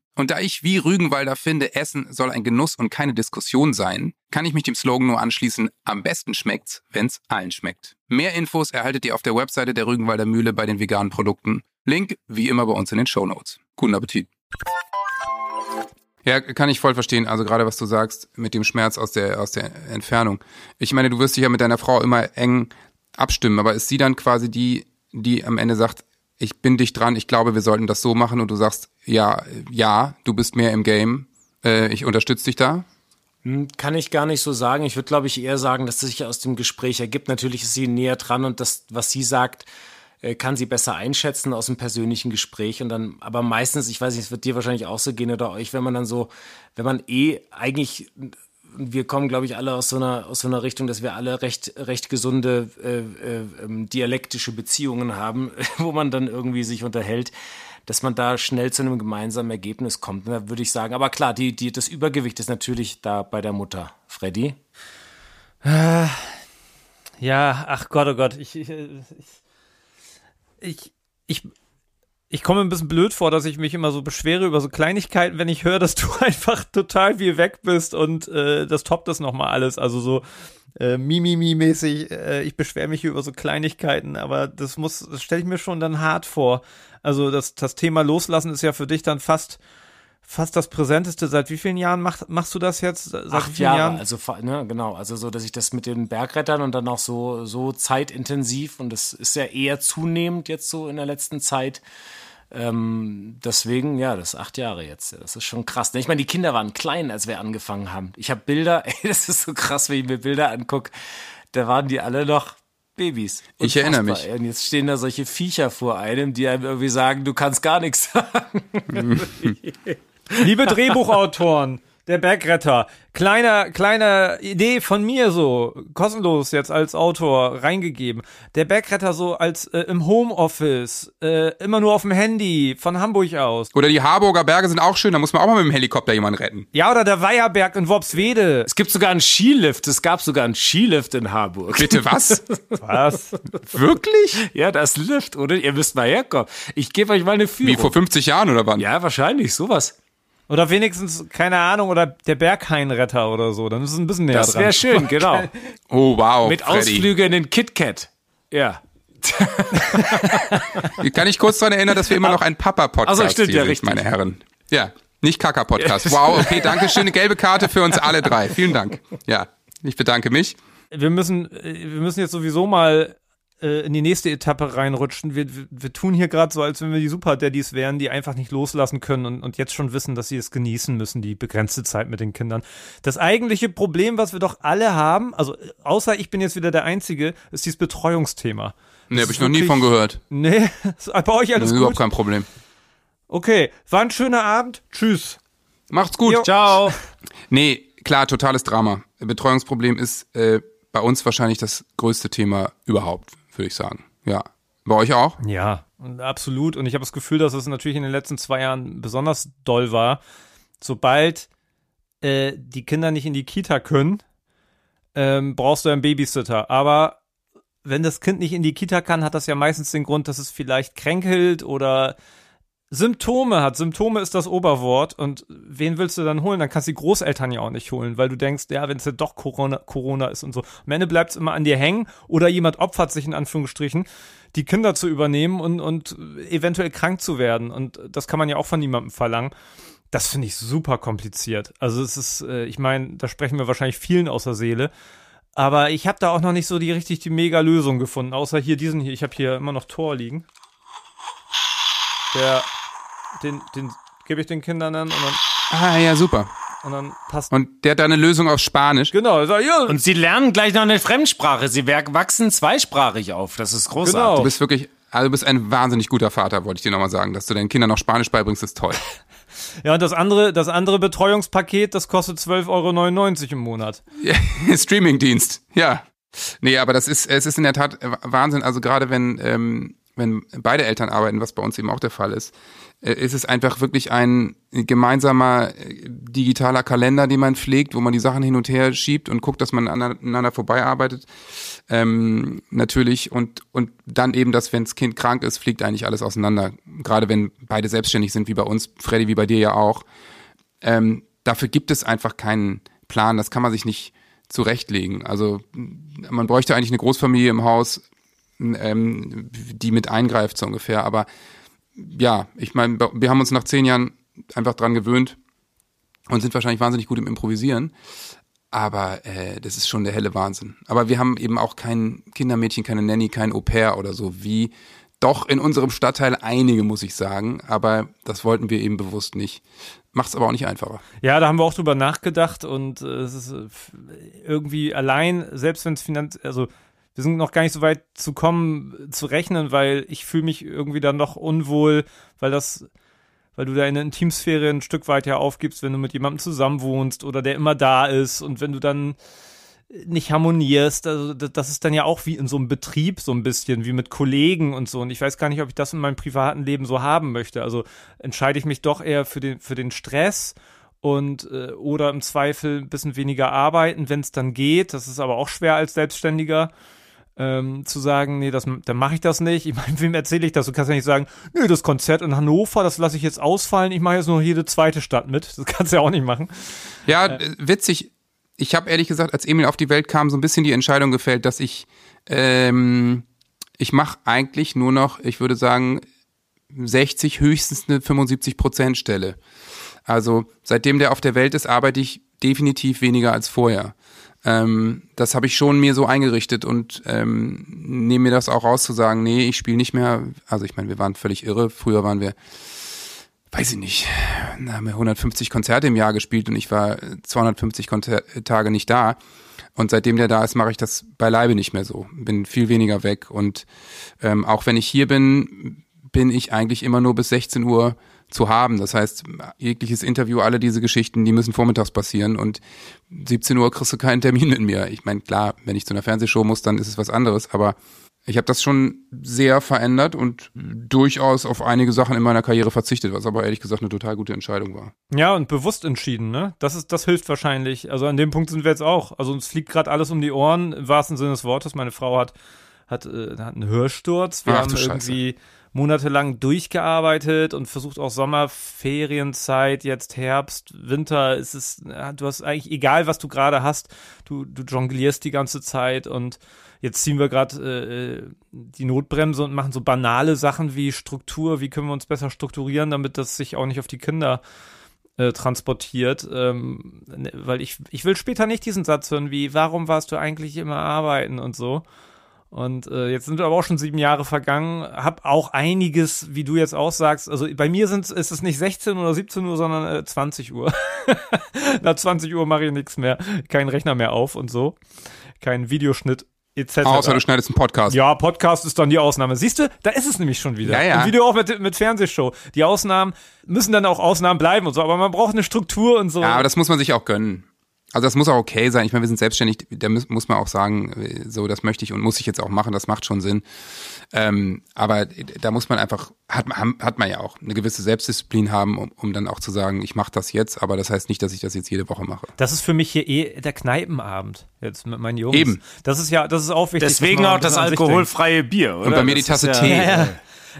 Und da ich wie Rügenwalder finde, Essen soll ein Genuss und keine Diskussion sein, kann ich mich dem Slogan nur anschließen, am besten schmeckt's, wenn's allen schmeckt. Mehr Infos erhaltet ihr auf der Webseite der Rügenwalder Mühle bei den veganen Produkten. Link wie immer bei uns in den Show Notes. Guten Appetit. Ja, kann ich voll verstehen. Also gerade was du sagst mit dem Schmerz aus der, aus der Entfernung. Ich meine, du wirst dich ja mit deiner Frau immer eng abstimmen, aber ist sie dann quasi die, die am Ende sagt, ich bin dich dran, ich glaube, wir sollten das so machen und du sagst, ja, ja, du bist mehr im Game, äh, ich unterstütze dich da? Hm, kann ich gar nicht so sagen. Ich würde, glaube ich, eher sagen, dass es sich aus dem Gespräch ergibt. Natürlich ist sie näher dran und das, was sie sagt, äh, kann sie besser einschätzen aus dem persönlichen Gespräch und dann, aber meistens, ich weiß nicht, es wird dir wahrscheinlich auch so gehen oder euch, wenn man dann so, wenn man eh eigentlich wir kommen, glaube ich, alle aus so einer aus so einer Richtung, dass wir alle recht recht gesunde äh, äh, ähm, dialektische Beziehungen haben, wo man dann irgendwie sich unterhält, dass man da schnell zu einem gemeinsamen Ergebnis kommt. Da würde ich sagen. Aber klar, die die das Übergewicht ist natürlich da bei der Mutter. Freddy. Äh, ja, ach Gott, oh Gott, ich, ich, ich, ich ich komme ein bisschen blöd vor, dass ich mich immer so beschwere über so Kleinigkeiten, wenn ich höre, dass du einfach total viel weg bist und äh, das toppt das nochmal alles. Also so äh, Mimimi-mäßig, äh, ich beschwere mich über so Kleinigkeiten, aber das muss, das stelle ich mir schon dann hart vor. Also das, das Thema Loslassen ist ja für dich dann fast fast das Präsenteste. Seit wie vielen Jahren mach, machst du das jetzt? Seit Acht Jahre, Jahren? also ne, genau, also so, dass ich das mit den Bergrettern und dann auch so so zeitintensiv und das ist ja eher zunehmend jetzt so in der letzten Zeit Ähm, deswegen, ja, das ist acht Jahre jetzt. Das ist schon krass. Ich meine, die Kinder waren klein, als wir angefangen haben. Ich habe Bilder, ey, das ist so krass, wenn ich mir Bilder angucke. Da waren die alle noch Babys. Ich erinnere mich. Und jetzt stehen da solche Viecher vor einem, die einem irgendwie sagen, du kannst gar nichts sagen. Liebe Drehbuchautoren, der Bergretter, kleiner, kleine Idee von mir so, kostenlos jetzt als Autor reingegeben. Der Bergretter so als äh, im Homeoffice, äh, immer nur auf dem Handy, von Hamburg aus. Oder die Harburger Berge sind auch schön, da muss man auch mal mit dem Helikopter jemanden retten. Ja, oder der Weiherberg in Worpswede. Es gibt sogar einen Skilift. Es gab sogar einen Skilift in Harburg. Bitte was? Was? Wirklich? Ja, das Lift, oder? Ihr müsst mal herkommen. Ich gebe euch mal eine Führung. Wie vor 50 Jahren oder wann? ja, wahrscheinlich, sowas. Oder wenigstens, keine Ahnung, oder der Berghainretter oder so. Dann ist es ein bisschen näher Das dran. wäre schön, genau. Oh, wow. Mit Freddy. Ausflügen in den KitKat. Ja. Kann ich kurz daran erinnern, dass wir immer noch ein Papa-Podcast Ach so, stimmt, ja, sind, richtig. meine Herren. Ja, nicht Kaka-Podcast. Wow, okay, danke schön. Eine gelbe Karte für uns alle drei. Vielen Dank. Ja, ich bedanke mich. wir müssen, äh, wir müssen jetzt sowieso mal äh, in die nächste Etappe reinrutschen. Wir, wir, wir tun hier gerade so, als wenn wir die Super Daddies wären, die einfach nicht loslassen können und, und jetzt schon wissen, dass sie es genießen müssen, die begrenzte Zeit mit den Kindern. Das eigentliche Problem, was wir doch alle haben, also außer ich bin jetzt wieder der Einzige, ist dieses Betreuungsthema. Nee, Das habe ist ich noch nie von gehört. Nee, ist bei euch Das alles ist überhaupt gut. kein Problem. Okay, war ein schöner Abend. Tschüss. Macht's gut. Jo. Ciao. Nee, klar, totales Drama. Betreuungsproblem ist äh, bei uns wahrscheinlich das größte Thema überhaupt, würde ich sagen. Ja. Bei euch auch? Ja, absolut. Und ich habe das Gefühl, dass es natürlich in den letzten zwei Jahren besonders doll war. Sobald äh, die Kinder nicht in die Kita können, ähm, brauchst du einen Babysitter. Aber wenn das Kind nicht in die Kita kann, hat das ja meistens den Grund, dass es vielleicht kränkelt oder Symptome hat. Symptome ist das Oberwort. Und wen willst du dann holen? Dann kannst du die Großeltern ja auch nicht holen, weil du denkst, ja, wenn es ja doch Corona, Corona ist und so. Am Ende bleibt es immer an dir hängen oder jemand opfert sich in Anführungsstrichen, die Kinder zu übernehmen und, und eventuell krank zu werden. Und das kann man ja auch von niemandem verlangen. Das finde ich super kompliziert. Also es ist, äh, ich meine, da sprechen wir wahrscheinlich vielen aus der Seele. Aber ich habe da auch noch nicht so die richtig die mega Lösung gefunden, außer hier diesen hier. Ich habe hier immer noch Tor liegen. Der, den, den gebe ich den Kindern dann und dann, Ah, ja, super. und dann passt. Und der hat da eine Lösung auf Spanisch. genau, sag, ja, Und sie lernen gleich noch eine Fremdsprache. Sie wachsen zweisprachig auf. Das ist Genau. großartig. Du bist wirklich, also du bist ein wahnsinnig guter Vater, wollte ich dir nochmal sagen. Dass du deinen Kindern noch Spanisch beibringst, ist toll. ja, und das andere, das andere Betreuungspaket, das kostet 12,99 Euro im Monat. Ja, Streamingdienst, ja. Nee, aber das ist, es ist in der Tat Wahnsinn. Also gerade wenn, ähm, wenn beide Eltern arbeiten, was bei uns eben auch der Fall ist, ist es einfach wirklich ein gemeinsamer äh, digitaler Kalender, den man pflegt, wo man die Sachen hin und her schiebt und guckt, dass man aneinander vorbeiarbeitet. Ähm, natürlich und und dann eben, dass wenn das Kind krank ist, fliegt eigentlich alles auseinander. Gerade wenn beide selbstständig sind, wie bei uns, Freddy, wie bei dir ja auch. Ähm, dafür gibt es einfach keinen Plan. Das kann man sich nicht zurechtlegen. Also man bräuchte eigentlich eine Großfamilie im Haus, ähm, die mit eingreift so ungefähr. Aber ja, ich meine, wir haben uns nach zehn Jahren einfach dran gewöhnt und sind wahrscheinlich wahnsinnig gut im Improvisieren. Aber äh, das ist schon der helle Wahnsinn. Aber wir haben eben auch kein Kindermädchen, keine Nanny, kein Au pair oder so, wie doch in unserem Stadtteil einige, muss ich sagen. Aber das wollten wir eben bewusst nicht. Macht's aber auch nicht einfacher. Ja, da haben wir auch drüber nachgedacht und äh, es ist äh, irgendwie allein, selbst wenn es finanz, also wir sind noch gar nicht so weit zu kommen, zu rechnen, weil ich fühle mich irgendwie dann noch unwohl, weil das, weil du deine Intimsphäre ein Stück weit ja aufgibst, wenn du mit jemandem zusammenwohnst oder der immer da ist und wenn du dann nicht harmonierst, also das das ist dann ja auch wie in so einem Betrieb so ein bisschen, wie mit Kollegen und so. Und ich weiß gar nicht, ob ich das in meinem privaten Leben so haben möchte. Also entscheide ich mich doch eher für den, für den Stress und äh, oder im Zweifel ein bisschen weniger arbeiten, wenn es dann geht. Das ist aber auch schwer als Selbstständiger. Ähm, zu sagen, nee, das, dann mache ich das nicht. Ich meine, wem erzähle ich das? Du kannst ja nicht sagen, nee, das Konzert in Hannover, das lasse ich jetzt ausfallen. Ich mache jetzt nur jede zweite Stadt mit. Das kannst du ja auch nicht machen. Ja, äh, witzig. Ich habe ehrlich gesagt, als Emil auf die Welt kam, so ein bisschen die Entscheidung gefällt, dass ich, ähm, ich mache eigentlich nur noch, ich würde sagen, 60, höchstens eine 75 Prozent Stelle. Also seitdem der auf der Welt ist, arbeite ich definitiv weniger als vorher. Ähm, das habe ich schon mir so eingerichtet und ähm, nehme mir das auch raus zu sagen, nee, ich spiele nicht mehr. Also ich meine, wir waren völlig irre. Früher waren wir, weiß ich nicht, haben wir 150 Konzerte im Jahr gespielt und ich war 250 Konzer Tage nicht da. Und seitdem der da ist, mache ich das beileibe nicht mehr so. Bin viel weniger weg. Und ähm, auch wenn ich hier bin, bin ich eigentlich immer nur bis 16 Uhr zu haben. Das heißt, jegliches Interview, alle diese Geschichten, die müssen vormittags passieren und 17 Uhr kriegst du keinen Termin mit mir. Ich meine, klar, wenn ich zu einer Fernsehshow muss, dann ist es was anderes, aber ich habe das schon sehr verändert und durchaus auf einige Sachen in meiner Karriere verzichtet, was aber ehrlich gesagt eine total gute Entscheidung war. Ja, und bewusst entschieden, ne? Das ist, das hilft wahrscheinlich. Also an dem Punkt sind wir jetzt auch. Also uns fliegt gerade alles um die Ohren, im wahrsten Sinne des Wortes. Meine Frau hat, hat, äh, hat einen Hörsturz. Wir Ach, haben irgendwie Scheiße monatelang durchgearbeitet und versucht auch Sommerferienzeit, jetzt Herbst, Winter, ist es, du hast eigentlich, egal was du gerade hast, du, du jonglierst die ganze Zeit und jetzt ziehen wir gerade äh, die Notbremse und machen so banale Sachen wie Struktur, wie können wir uns besser strukturieren, damit das sich auch nicht auf die Kinder äh, transportiert, ähm, ne, weil ich, ich will später nicht diesen Satz hören wie, warum warst du eigentlich immer arbeiten und so. Und äh, jetzt sind aber auch schon sieben Jahre vergangen. Hab auch einiges, wie du jetzt auch sagst. Also bei mir sind, ist es nicht 16 oder 17 Uhr, sondern äh, 20 Uhr. Nach 20 Uhr mache ich nichts mehr. Kein Rechner mehr auf und so. Kein Videoschnitt etc. Außer du schneidest einen Podcast. Ja, Podcast ist dann die Ausnahme. Siehst du, da ist es nämlich schon wieder. Ja, ja. Wie du auch mit, mit Fernsehshow. Die Ausnahmen müssen dann auch Ausnahmen bleiben und so. Aber man braucht eine Struktur und so. Ja, aber das muss man sich auch gönnen. Also das muss auch okay sein. Ich meine, wir sind selbstständig, da muss, man auch sagen, so das möchte ich und muss ich jetzt auch machen, das macht schon Sinn. Ähm, aber da muss man einfach, hat, hat man ja auch eine gewisse Selbstdisziplin haben, um, um dann auch zu sagen, ich mache das jetzt, aber das heißt nicht, dass ich das jetzt jede Woche mache. Das ist für mich hier eh der Kneipenabend jetzt mit meinen Jungs. Eben. Das ist ja, das ist auch wichtig. Deswegen auch das alkoholfreie Bier, oder? Und bei mir die Tasse Tee. Ja, ja.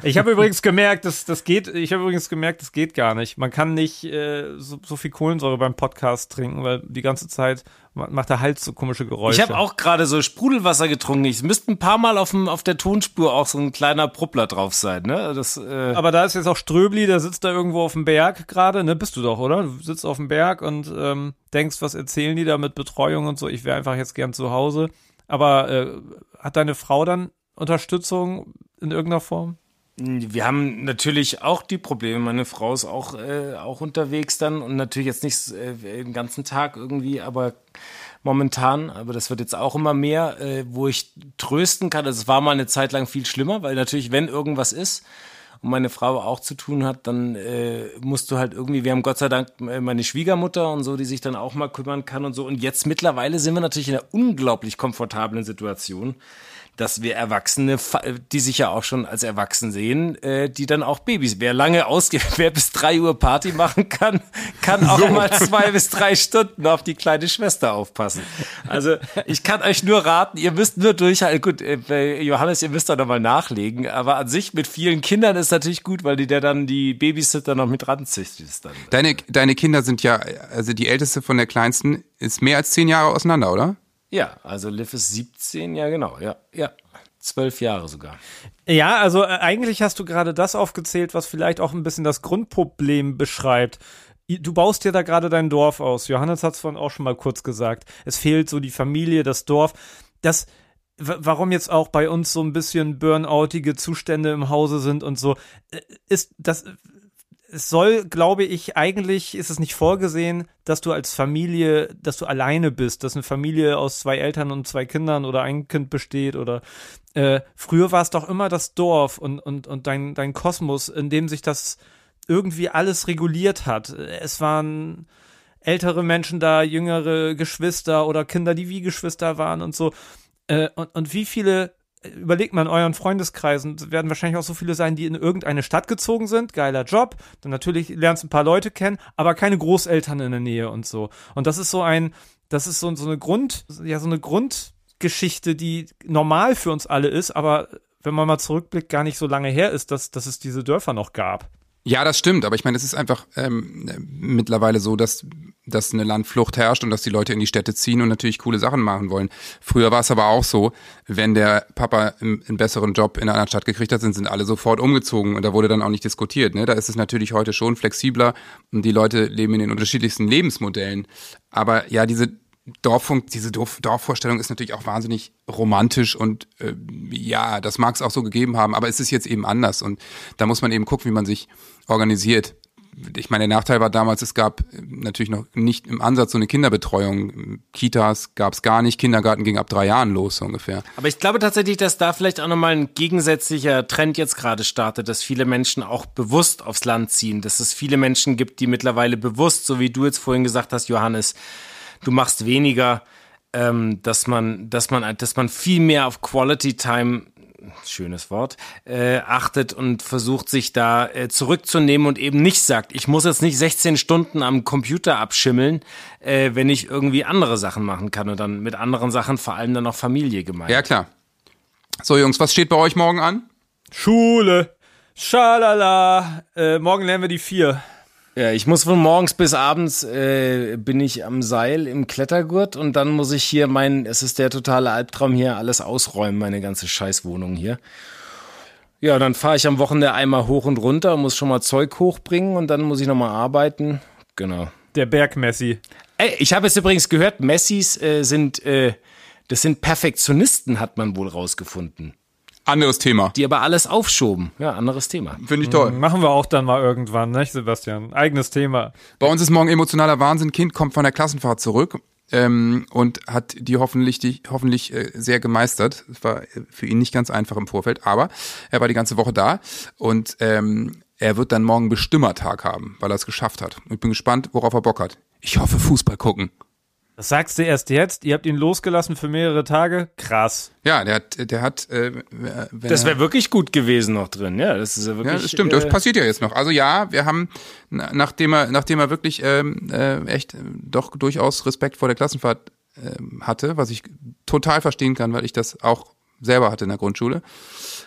Ich habe übrigens gemerkt, dass das geht. Ich habe übrigens gemerkt, das geht gar nicht. Man kann nicht äh, so, so viel Kohlensäure beim Podcast trinken, weil die ganze Zeit macht der Hals so komische Geräusche. Ich habe auch gerade so Sprudelwasser getrunken. Es müsste ein paar Mal auf, dem, auf der Tonspur auch so ein kleiner Pruppler drauf sein. Ne? Das, äh Aber da ist jetzt auch Ströbli, der sitzt da irgendwo auf dem Berg gerade. Ne, bist du doch, oder? Du sitzt auf dem Berg und ähm, denkst, was erzählen die da mit Betreuung und so. Ich wäre einfach jetzt gern zu Hause. Aber äh, hat deine Frau dann Unterstützung in irgendeiner Form? Wir haben natürlich auch die Probleme. Meine Frau ist auch, äh, auch unterwegs dann und natürlich jetzt nicht äh, den ganzen Tag irgendwie, aber momentan, aber das wird jetzt auch immer mehr, äh, wo ich trösten kann. Also es war mal eine Zeit lang viel schlimmer, weil natürlich, wenn irgendwas ist und meine Frau auch zu tun hat, dann äh, musst du halt irgendwie, wir haben Gott sei Dank äh, meine Schwiegermutter und so, die sich dann auch mal kümmern kann und so. Und jetzt mittlerweile sind wir natürlich in einer unglaublich komfortablen Situation dass wir Erwachsene, die sich ja auch schon als erwachsen sehen, äh, die dann auch Babys. Wer lange ausgeht, wer bis drei Uhr Party machen kann, kann auch so. mal zwei bis drei Stunden auf die kleine Schwester aufpassen. Also ich kann euch nur raten, ihr müsst nur durchhalten. Gut, äh, Johannes, ihr müsst da nochmal nachlegen, aber an sich mit vielen Kindern ist natürlich gut, weil die der dann die Babysitter noch mit ranzieht. Deine, deine Kinder sind ja, also die älteste von der kleinsten ist mehr als zehn Jahre auseinander, oder? Ja, also Liv ist 17, ja genau, ja, ja. Zwölf Jahre sogar. Ja, also äh, eigentlich hast du gerade das aufgezählt, was vielleicht auch ein bisschen das Grundproblem beschreibt. Du baust dir da gerade dein Dorf aus. Johannes hat es vorhin auch schon mal kurz gesagt. Es fehlt so die Familie, das Dorf. Das, warum jetzt auch bei uns so ein bisschen burnoutige Zustände im Hause sind und so, äh, ist das es soll, glaube ich, eigentlich ist es nicht vorgesehen, dass du als Familie, dass du alleine bist, dass eine Familie aus zwei Eltern und zwei Kindern oder ein Kind besteht oder äh, früher war es doch immer das Dorf und, und, und dein, dein Kosmos, in dem sich das irgendwie alles reguliert hat. Es waren ältere Menschen da, jüngere Geschwister oder Kinder, die wie Geschwister waren und so. Äh, und, und wie viele überlegt mal in euren Freundeskreisen, werden wahrscheinlich auch so viele sein, die in irgendeine Stadt gezogen sind, geiler Job, dann natürlich lernst ein paar Leute kennen, aber keine Großeltern in der Nähe und so. Und das ist so ein, das ist so, so eine Grund, ja, so eine Grundgeschichte, die normal für uns alle ist, aber wenn man mal zurückblickt, gar nicht so lange her ist, dass, dass es diese Dörfer noch gab. Ja, das stimmt, aber ich meine, es ist einfach ähm, mittlerweile so, dass, dass eine Landflucht herrscht und dass die Leute in die Städte ziehen und natürlich coole Sachen machen wollen. Früher war es aber auch so, wenn der Papa einen, besseren Job in einer Stadt gekriegt hat, sind, sind alle sofort umgezogen und da wurde dann auch nicht diskutiert. Ne? Da ist es natürlich heute schon flexibler und die Leute leben in den unterschiedlichsten Lebensmodellen. Aber ja, diese Dorffunk, diese Dorf, Dorfvorstellung ist natürlich auch wahnsinnig romantisch und äh, ja, das mag es auch so gegeben haben, aber es ist jetzt eben anders und da muss man eben gucken, wie man sich organisiert ich meine, der Nachteil war damals, es gab natürlich noch nicht im Ansatz so eine Kinderbetreuung. Kitas gab es gar nicht, Kindergarten ging ab drei Jahren los so ungefähr. Aber ich glaube tatsächlich, dass da vielleicht auch nochmal ein gegensätzlicher Trend jetzt gerade startet, dass viele Menschen auch bewusst aufs Land ziehen, dass es viele Menschen gibt, die mittlerweile bewusst, so wie du jetzt vorhin gesagt hast, Johannes, du machst weniger, ähm, dass man, dass man, dass man viel mehr auf Quality Time schönes Wort, äh, achtet und versucht sich da äh, zurückzunehmen und eben nicht sagt, ich muss jetzt nicht 16 Stunden am Computer abschimmeln, äh, wenn ich irgendwie andere Sachen machen kann und dann mit anderen Sachen vor allem dann noch Familie gemeint. Ja, klar. So, Jungs, was steht bei euch morgen an? Schule. Schalala. Äh, morgen lernen wir die vier. Ja, ich muss von morgens bis abends äh, bin ich am Seil im Klettergurt und dann muss ich hier mein, es ist der totale Albtraum hier, alles ausräumen, meine ganze Scheißwohnung hier. Ja, dann fahre ich am Wochenende einmal hoch und runter, muss schon mal Zeug hochbringen und dann muss ich nochmal arbeiten. Genau. Der Bergmessi. Ey, ich habe jetzt übrigens gehört, Messis äh, sind, äh, das sind Perfektionisten, hat man wohl rausgefunden. Anderes Thema. Die aber alles aufschoben. Ja, anderes Thema. Finde ich toll. Machen wir auch dann mal irgendwann, ne, Sebastian? Eigenes Thema. Bei uns ist morgen emotionaler Wahnsinn. Kind kommt von der Klassenfahrt zurück ähm, und hat die hoffentlich, die, hoffentlich äh, sehr gemeistert. Es war für ihn nicht ganz einfach im Vorfeld, aber er war die ganze Woche da und ähm, er wird dann morgen Bestimmertag haben, weil er es geschafft hat. Und ich bin gespannt, worauf er Bock hat. Ich hoffe Fußball gucken. Das sagst du erst jetzt? Ihr habt ihn losgelassen für mehrere Tage? Krass. Ja, der hat, der hat. Äh, das wäre wirklich gut gewesen noch drin. Ja, das ist ja wirklich. Ja, das stimmt. Äh, das passiert ja jetzt noch. Also ja, wir haben, nachdem er, nachdem er wirklich ähm, äh, echt doch durchaus Respekt vor der Klassenfahrt äh, hatte, was ich total verstehen kann, weil ich das auch selber hatte in der Grundschule,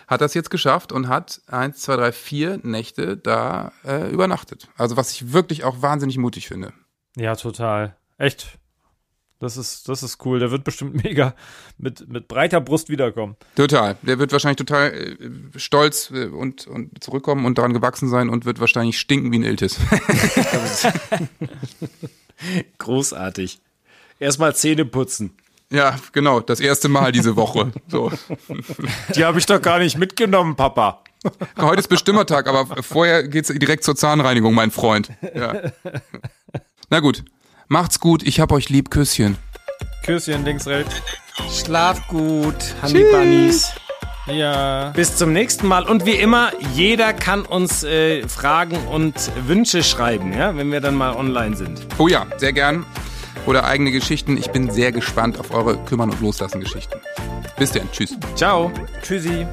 hat das jetzt geschafft und hat eins, zwei, drei, vier Nächte da äh, übernachtet. Also was ich wirklich auch wahnsinnig mutig finde. Ja, total. Echt das ist, das ist cool. Der wird bestimmt mega mit, mit breiter Brust wiederkommen. Total. Der wird wahrscheinlich total äh, stolz äh, und, und zurückkommen und daran gewachsen sein und wird wahrscheinlich stinken wie ein Iltis. Großartig. Erstmal Zähne putzen. Ja, genau. Das erste Mal diese Woche. So. Die habe ich doch gar nicht mitgenommen, Papa. Heute ist Bestimmertag, aber vorher geht's direkt zur Zahnreinigung, mein Freund. Ja. Na gut, Macht's gut, ich hab euch lieb, Küsschen. Küsschen links, rechts. Schlaf gut, Honey Bunnies. Ja. Bis zum nächsten Mal. Und wie immer, jeder kann uns äh, Fragen und Wünsche schreiben, ja, wenn wir dann mal online sind. Oh ja, sehr gern. Oder eigene Geschichten. Ich bin sehr gespannt auf eure Kümmern und Loslassen Geschichten. Bis dann. Tschüss. Ciao. Tschüssi.